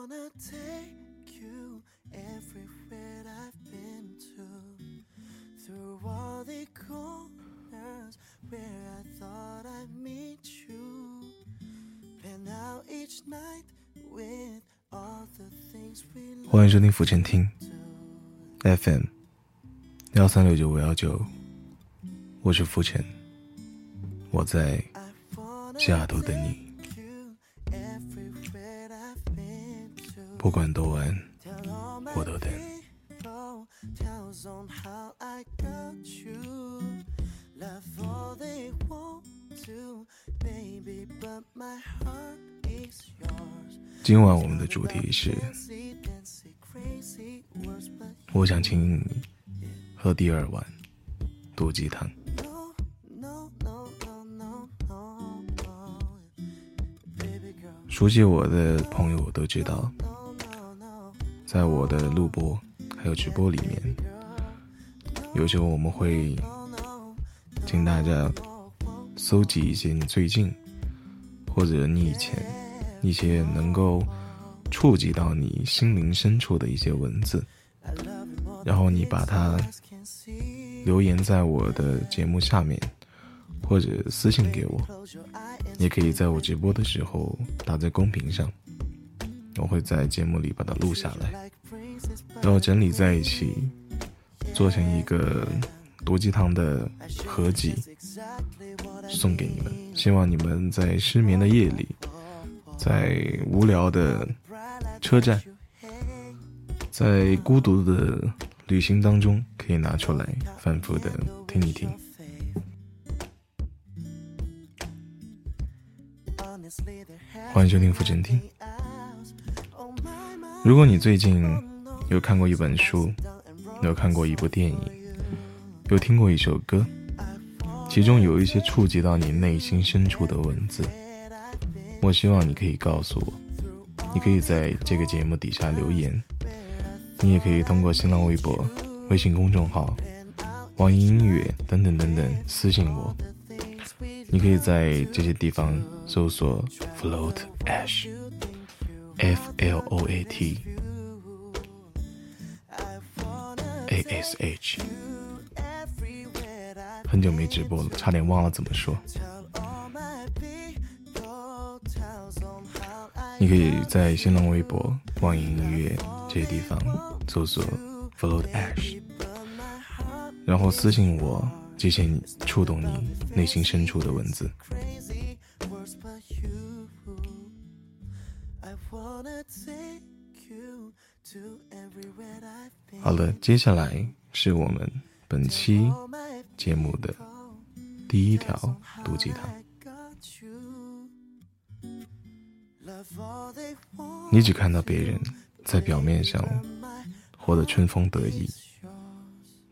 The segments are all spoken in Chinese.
wanna take you everywhere I've been to. Through all the corners where I thought I'd meet you. Plan out each night with all the things we 欢迎收听浮沉听 FM 幺三六九五幺九，我是浮沉，我在西雅图等你。不管多晚，我都等。今晚我们的主题是，我想请你喝第二碗毒鸡汤。熟悉我的朋友都知道，在我的录播还有直播里面，有时候我们会请大家搜集一些你最近或者你以前一些能够触及到你心灵深处的一些文字，然后你把它留言在我的节目下面，或者私信给我，也可以在我直播的时候打在公屏上，我会在节目里把它录下来。然后整理在一起，做成一个毒鸡汤的合集送给你们。希望你们在失眠的夜里，在无聊的车站，在孤独的旅行当中，可以拿出来反复的听一听。欢迎收听浮沉听。如果你最近有看过一本书，有看过一部电影，有听过一首歌，其中有一些触及到你内心深处的文字，我希望你可以告诉我，你可以在这个节目底下留言，你也可以通过新浪微博、微信公众号、网易音乐等等等等私信我。你可以在这些地方搜索 “float ash” float ash，。很久没直播了，差点忘了怎么说。你可以在新浪微博、网易音乐这些地方搜索 “float ash”，然后私信我这些触动你内心深处的文字。好了，接下来是我们本期节目的第一条毒鸡汤。你只看到别人在表面上活得春风得意，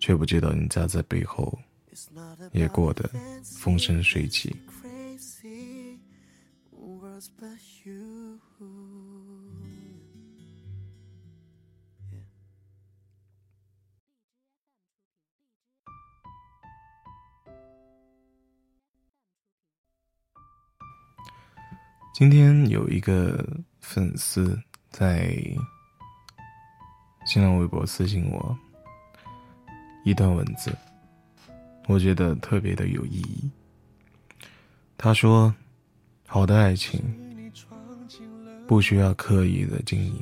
却不知道人家在背后也过得风生水起。今天有一个粉丝在新浪微博私信我一段文字，我觉得特别的有意义。他说：“好的爱情不需要刻意的经营，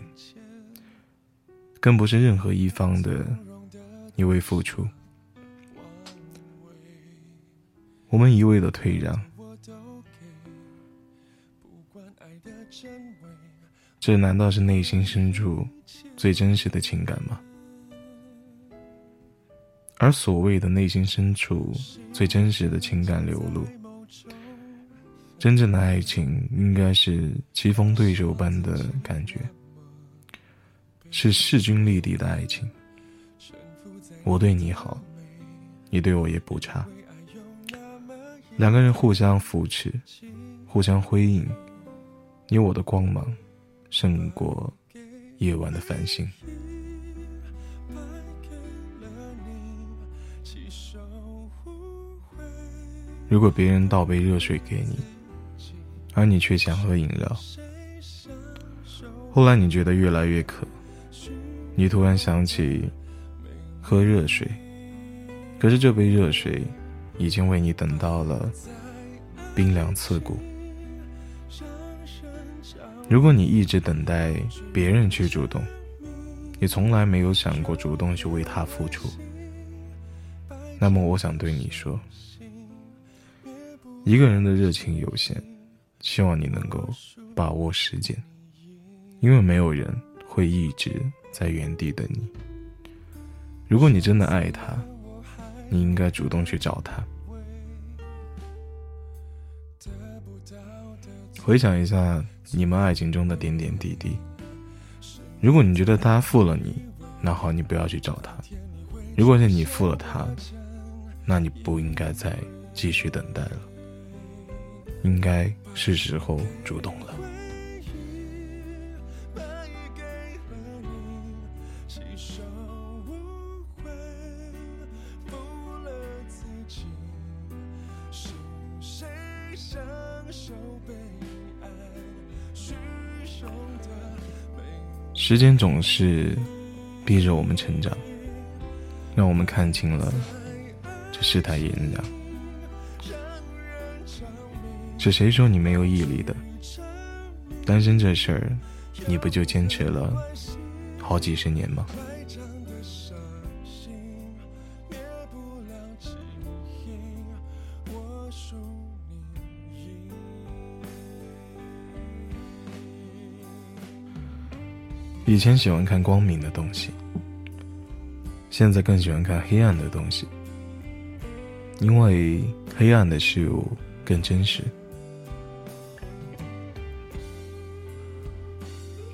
更不是任何一方的一味付出。我们一味的退让，这难道是内心深处最真实的情感吗？而所谓的内心深处最真实的情感流露，真正的爱情应该是棋逢对手般的感觉，是势均力敌的爱情。我对你好，你对我也不差，两个人互相扶持，互相辉映，你我的光芒胜过夜晚的繁星。如果别人倒杯热水给你，而你却想喝饮料，后来你觉得越来越渴，你突然想起喝热水，可是这杯热水已经为你等到了冰凉刺骨。如果你一直等待别人去主动，你从来没有想过主动去为他付出，那么我想对你说，一个人的热情有限，希望你能够把握时间，因为没有人会一直在原地等你。如果你真的爱他，你应该主动去找他。回想一下。你们爱情中的点点滴滴，如果你觉得他负了你，那好，你不要去找他；如果是你负了他，那你不应该再继续等待了，应该是时候主动了。时间总是逼着我们成长，让我们看清了这世态炎凉。是谁说你没有毅力的？单身这事儿，你不就坚持了好几十年吗？以前喜欢看光明的东西，现在更喜欢看黑暗的东西，因为黑暗的事物更真实。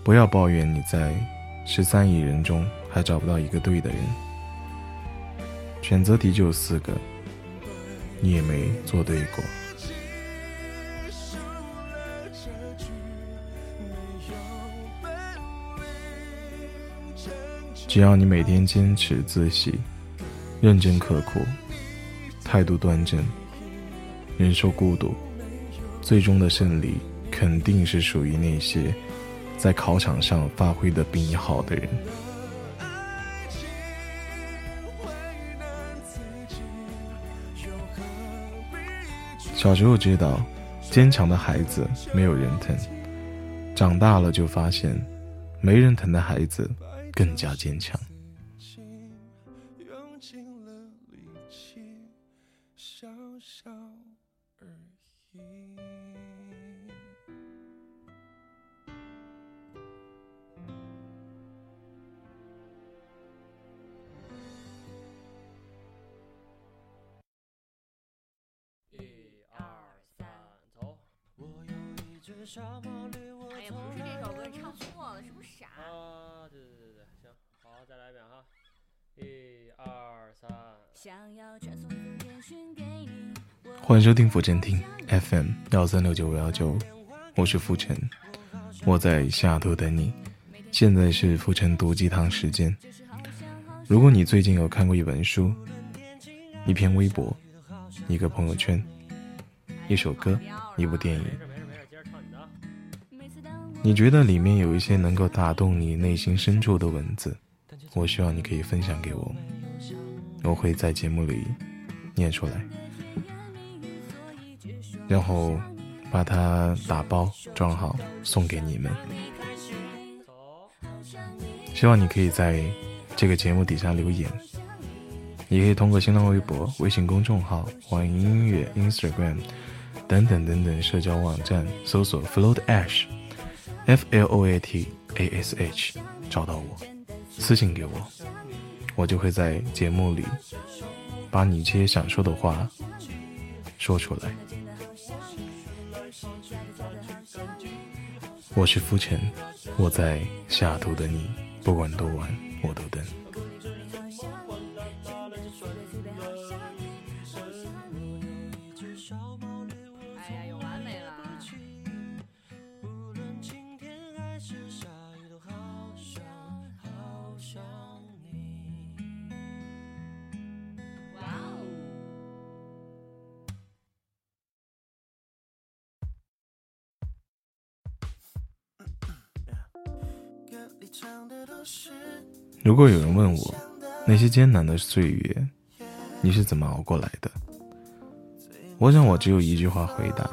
不要抱怨你在十三亿人中还找不到一个对的人，选择题就有四个，你也没做对过。只要你每天坚持自习，认真刻苦，态度端正，忍受孤独，最终的胜利肯定是属于那些在考场上发挥的比你好的人。小时候知道，坚强的孩子没有人疼，长大了就发现，没人疼的孩子。更加坚强。一二三，走。哎呀，不是这首歌，唱错了，是不是傻？啊，对对对。再来一遍哈，一二三。欢迎收听浮沉听 FM 幺三六九五幺九，我是浮沉，我在下图等你。现在是浮沉读鸡汤时间。如果你最近有看过一本书、一篇微博、一个朋友圈、一首歌、一部电影，你觉得里面有一些能够打动你内心深处的文字？我希望你可以分享给我，我会在节目里念出来，然后把它打包装好送给你们。希望你可以在这个节目底下留言，也可以通过新浪微博、微信公众号、网易音乐、Instagram 等等等等社交网站搜索 Float Ash，F L O A T A S H，找到我。私信给我，我就会在节目里把你这些想说的话说出来。我是浮尘，我在下图等你，不管多晚，我都等。如果有人问我，那些艰难的岁月，你是怎么熬过来的？我想，我只有一句话回答：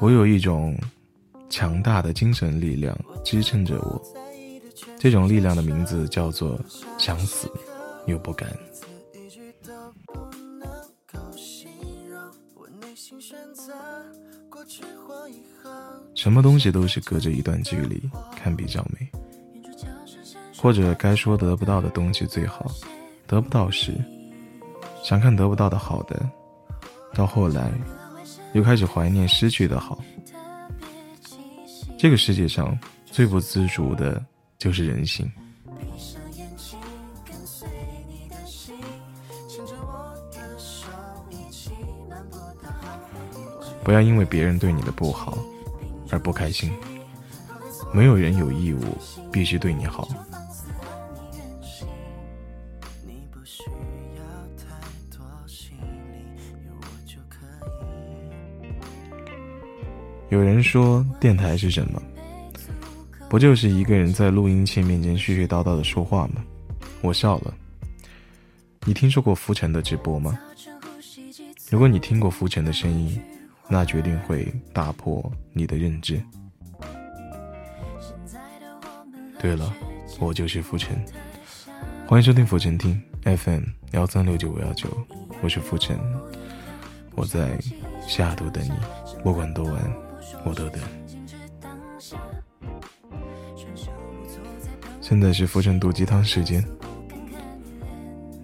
我有一种强大的精神力量支撑着我，这种力量的名字叫做想死又不敢。什么东西都是隔着一段距离看比较美。或者该说得不到的东西最好，得不到时，想看得不到的好的，到后来，又开始怀念失去的好。这个世界上最不自主的就是人性。不要因为别人对你的不好而不开心。没有人有义务必须对你好。有人说电台是什么？不就是一个人在录音器面前絮絮叨叨的说话吗？我笑了。你听说过浮尘的直播吗？如果你听过浮尘的声音，那决定会打破你的认知。对了，我就是浮尘，欢迎收听浮尘听 FM 幺三六九五幺九，我是浮尘，我在下都等你，不管多晚。我都等。现在是浮沉毒鸡汤时间。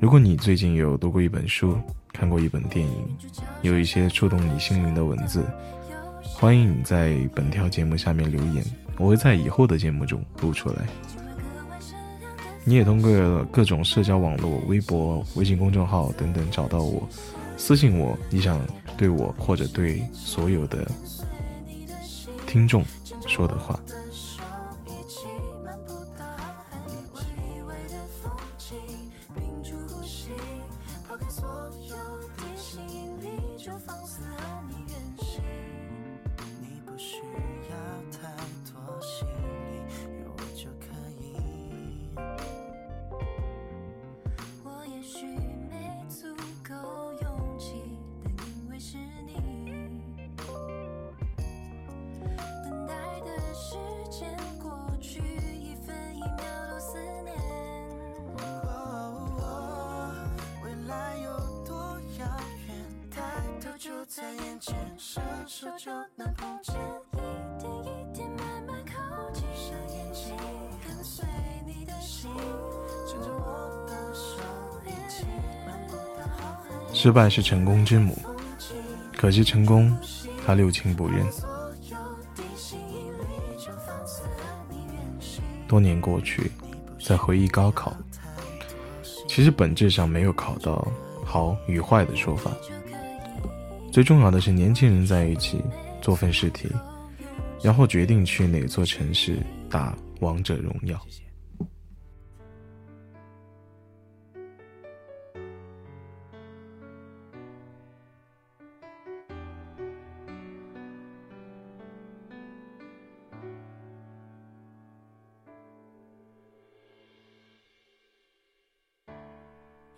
如果你最近有读过一本书，看过一本电影，有一些触动你心灵的文字，欢迎你在本条节目下面留言，我会在以后的节目中录出来。你也通过各种社交网络、微博、微信公众号等等找到我，私信我你想对我或者对所有的。听众说的话。失败是成功之母，可惜成功，他六亲不认。多年过去，在回忆高考，其实本质上没有考到好与坏的说法。最重要的是，年轻人在一起做份试题，然后决定去哪座城市打王者荣耀。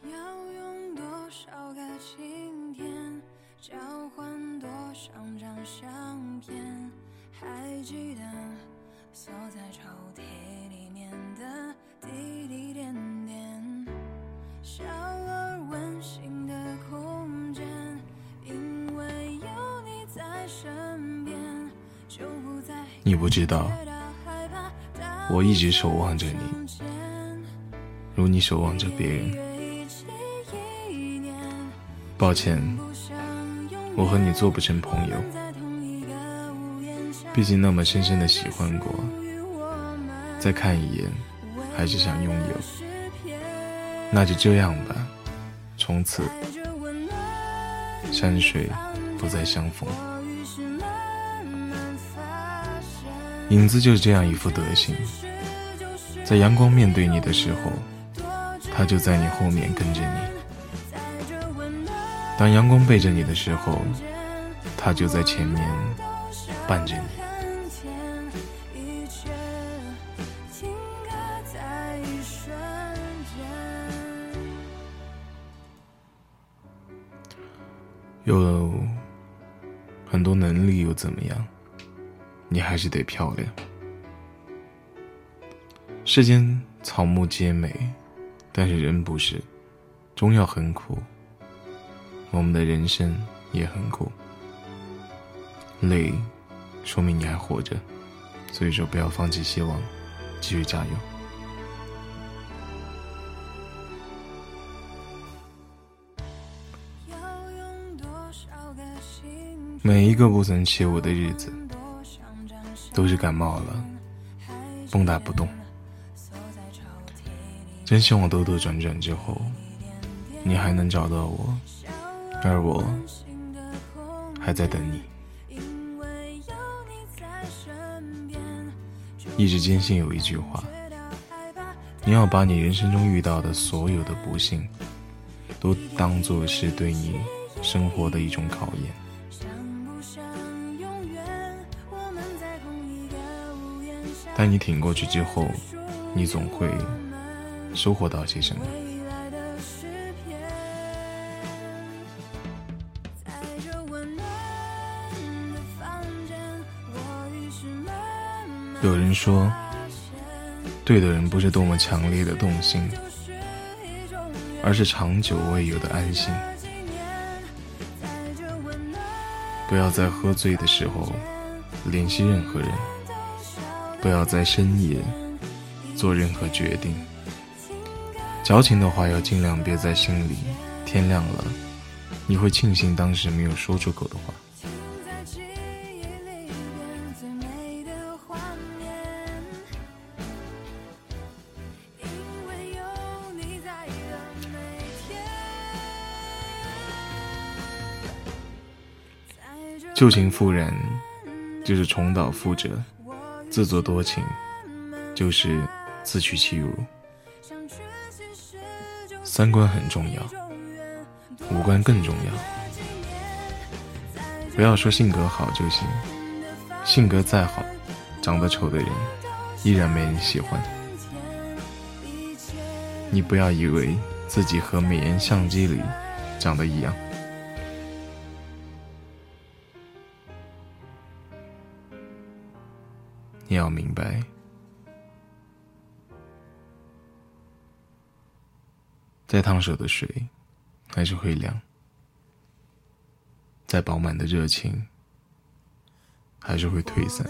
要用多少个晴天？交换多少张相片？还记得锁在抽屉里面的滴滴点点，小而温馨的空间，因为有你在身边，就不再你不知道，我一直守望着你，如你守望着别人。抱歉。我和你做不成朋友，毕竟那么深深的喜欢过，再看一眼还是想拥有，那就这样吧，从此山水不再相逢。影子就是这样一副德行，在阳光面对你的时候，他就在你后面跟着你。当阳光背着你的时候，它就在前面，伴着你。有很多能力又怎么样？你还是得漂亮。世间草木皆美，但是人不是，中药很苦。我们的人生也很苦，累，说明你还活着，所以说不要放弃希望，继续加油。每一个不曾起舞的日子，都是感冒了，蹦跶不动。真希望兜兜转转之后，你还能找到我，而我还在等你。一直坚信有一句话：你要把你人生中遇到的所有的不幸，都当作是对你生活的一种考验。当你挺过去之后，你总会。收获到些什么？有人说，对的人不是多么强烈的动心，而是长久未有的安心。不要在喝醉的时候联系任何人，不要在深夜做任何决定。矫情的话要尽量憋在心里，天亮了，你会庆幸当时没有说出口的话。旧情复燃，就是重蹈覆辙；自作多情，就是自取其辱。三观很重要，五官更重要。不要说性格好就行，性格再好，长得丑的人依然没人喜欢。你不要以为自己和美颜相机里长得一样，你要明白。再烫手的水，还是会凉；再饱满的热情，还是会退散；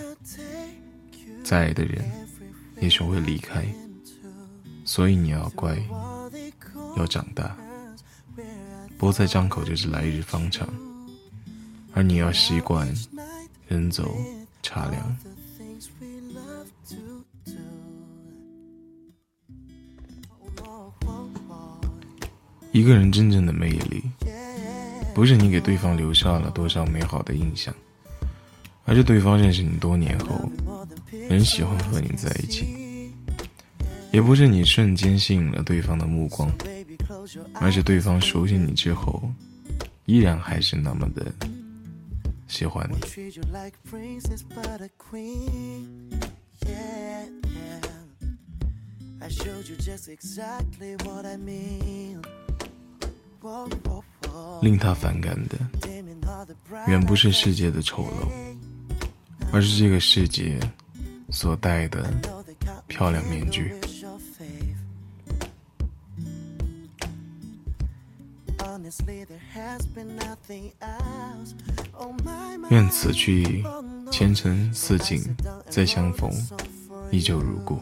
再爱的人，也许会离开。所以你要乖，要长大。菠菜张口就是来日方长，而你要习惯人走茶凉。We love to do. 一个人真正的魅力，不是你给对方留下了多少美好的印象，而是对方认识你多年后，仍喜欢和你在一起；也不是你瞬间吸引了对方的目光，而是对方熟悉你之后，依然还是那么的喜欢你。令他反感的，远不是世界的丑陋，而是这个世界所戴的漂亮面具。愿此去前程似锦，再相逢依旧如故。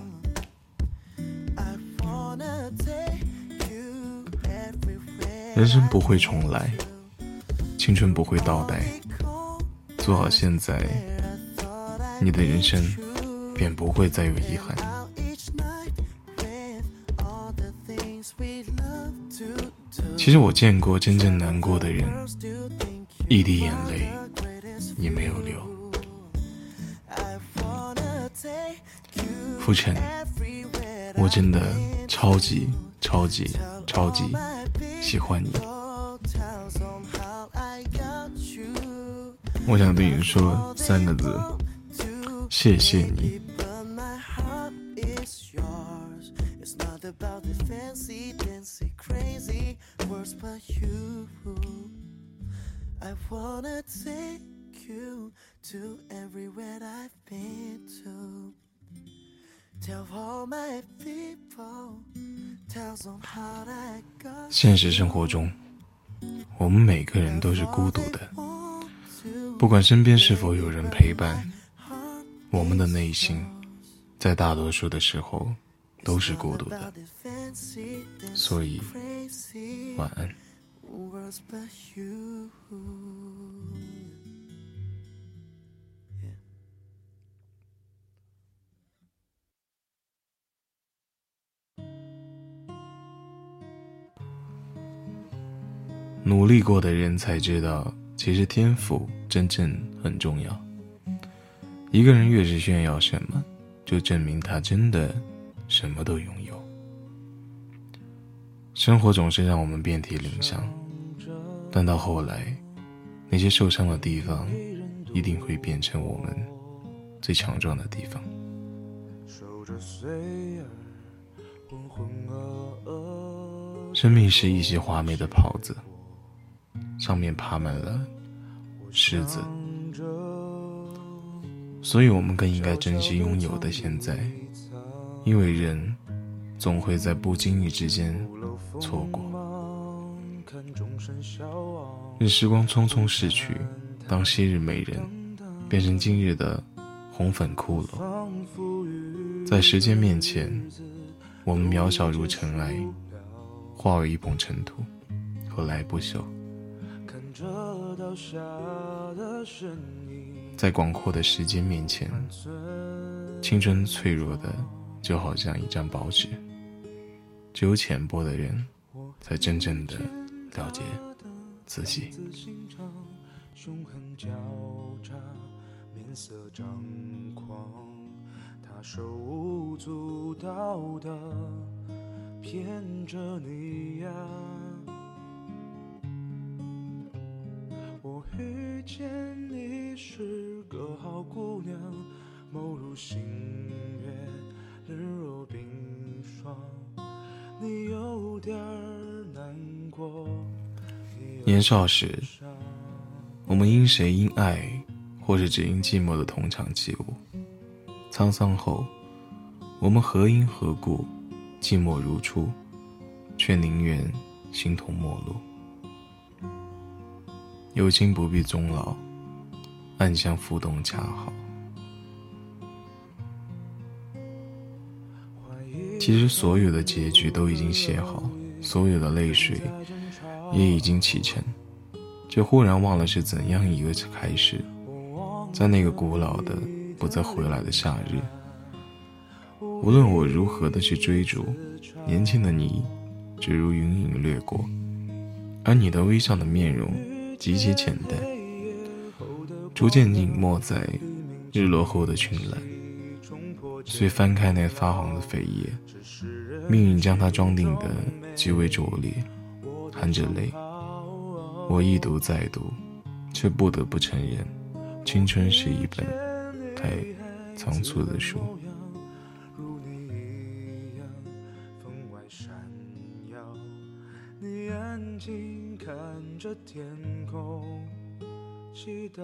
人生不会重来，青春不会倒带，做好现在，你的人生便不会再有遗憾。其实我见过真正难过的人，一滴眼泪也没有流。浮尘，我真的超级超级超级。喜欢你，我想对你说三个字：谢谢你。For you to everywhere I've been to. Tell all my people, tell them how I got 现实生活中，我们每个人都是孤独的，不管身边是否有人陪伴，我们的内心，在大多数的时候都是孤独的。所以，晚安。努力过的人才知道，其实天赋真正很重要。一个人越是炫耀什么，就证明他真的什么都拥有。生活总是让我们遍体鳞伤，但到后来，那些受伤的地方，一定会变成我们最强壮的地方。生命是一袭华美的袍子，上面爬满了虱子，所以我们更应该珍惜拥有的现在，因为人总会在不经意之间错过。任时光匆匆逝去，当昔日美人变成今日的红粉骷髅，在时间面前，我们渺小如尘埃，化为一捧尘土，何来不朽？在广阔的时间面前，青春脆弱的就好像一张薄纸，只有浅薄的人才真正的了解自己。字心肠，凶狠交叉，面色张狂，他手舞足蹈的骗着你呀。我遇见你是个好姑娘，眸如星月，冷若冰霜。你有点难过。年少时，我们因谁因爱，或是只因寂寞的同场起舞；沧桑后，我们何因何故，寂寞如初，却宁愿形同陌路。有情不必终老，暗香浮动恰好。其实所有的结局都已经写好，所有的泪水也已经启程，却忽然忘了是怎样一个开始。在那个古老的、不再回来的夏日，无论我如何的去追逐，年轻的你，只如云影掠过，而你的微笑的面容极其浅淡，逐渐隐没在日落后的群岚。遂翻开那发黄的扉页，命运将它装订的极为拙劣，含着泪。我一读再读，却不得不承认，青春是一本太仓促的书。你一样分外闪耀。你安静看着天空，祈祷。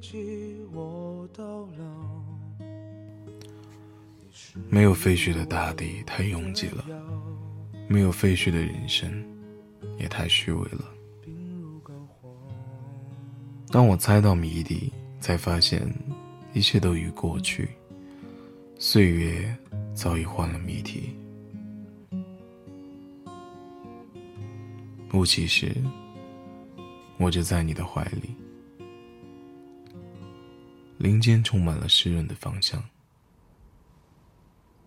起我到老没有废墟的大地太拥挤了，没有废墟的人生也太虚伪了。当我猜到谜底，才发现一切都已过去，岁月早已换了谜题。雾气时，我就在你的怀里，林间充满了湿润的芳香，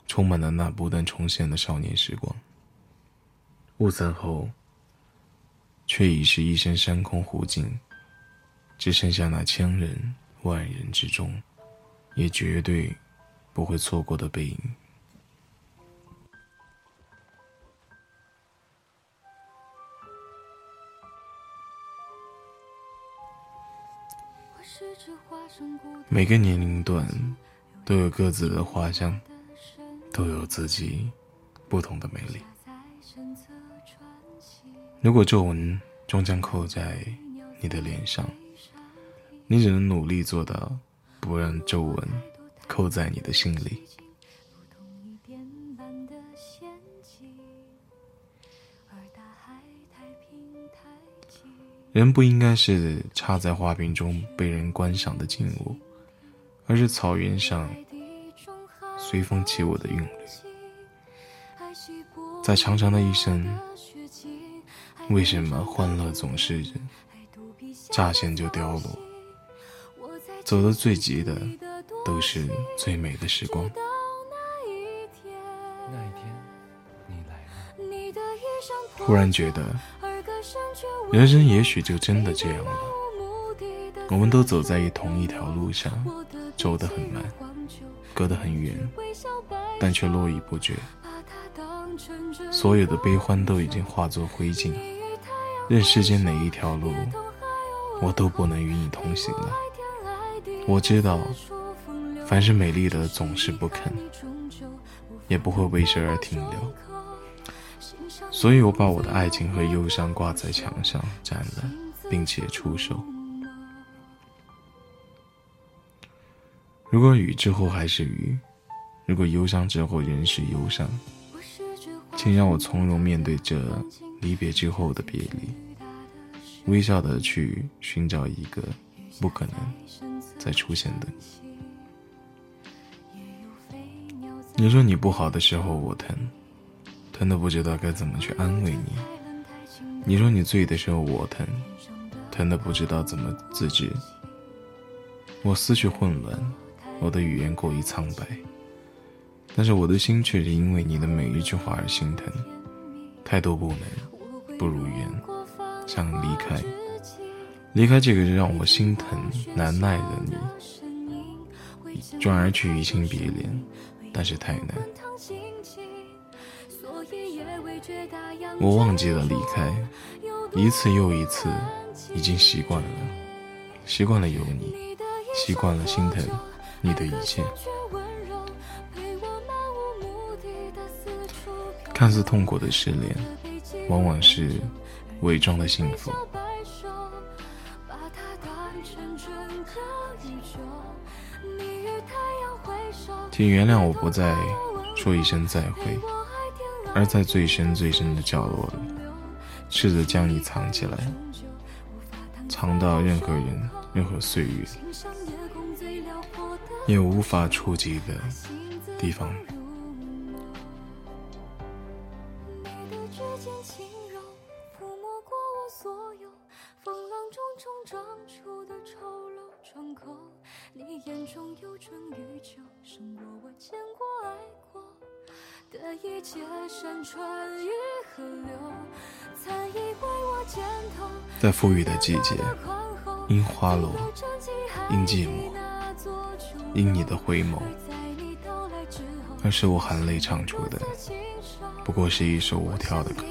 充满了那不断重现的少年时光。雾散后，却已是一身山空湖静。只剩下那千人万人之中，也绝对不会错过的背影。每个年龄段都有各自的花香，都有自己不同的美丽。如果皱纹终将扣在你的脸上，你只能努力做到不让皱纹扣在你的心里。人不应该是插在花瓶中被人观赏的静物，而是草原上随风起舞的韵律。在长长的一生，为什么欢乐总是乍现就凋落？走得最急的，都是最美的时光。那一天，你来了。忽然觉得。人生也许就真的这样了。我们都走在同一条路上，走得很慢，隔得很远，但却络绎不绝。所有的悲欢都已经化作灰烬。任世间哪一条路，我都不能与你同行了。我知道，凡是美丽的总是不肯，也不会为谁而停留。所以我把我的爱情和忧伤挂在墙上展览，并且出售。如果雨之后还是雨，如果忧伤之后仍是忧伤，请让我从容面对这离别之后的别离，微笑的去寻找一个不可能再出现的你。说你不好的时候，我疼。疼的不知道该怎么去安慰你。你说你醉的时候我疼，疼的不知道怎么自制。我思绪混乱，我的语言过于苍白，但是我的心却是因为你的每一句话而心疼。太多不能，不如愿，想离开，离开这个让我心疼难耐的你，转而去移情别恋，但是太难。我忘记了离开，一次又一次，已经习惯了，习惯了有你，习惯了心疼你的一切。看似痛苦的失恋，往往是伪装的幸福。请原谅我不再说一声再会。而在最深最深的角落里，试着将你藏起来，藏到任何人、任何岁月也无法触及的地方。的一切山川与河流，曾以为我肩头。在富裕的季节，因花落，因寂寞，因你的回眸，而是我含泪唱出的，不过是一首无调的歌，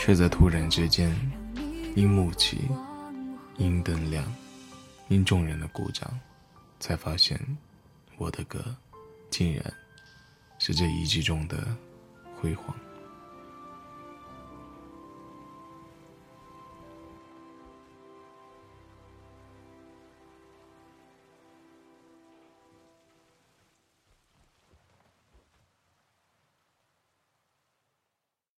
却在突然之间，因幕起，因灯亮，因众人的鼓掌，才发现，我的歌，竟然。是这一季中的辉煌。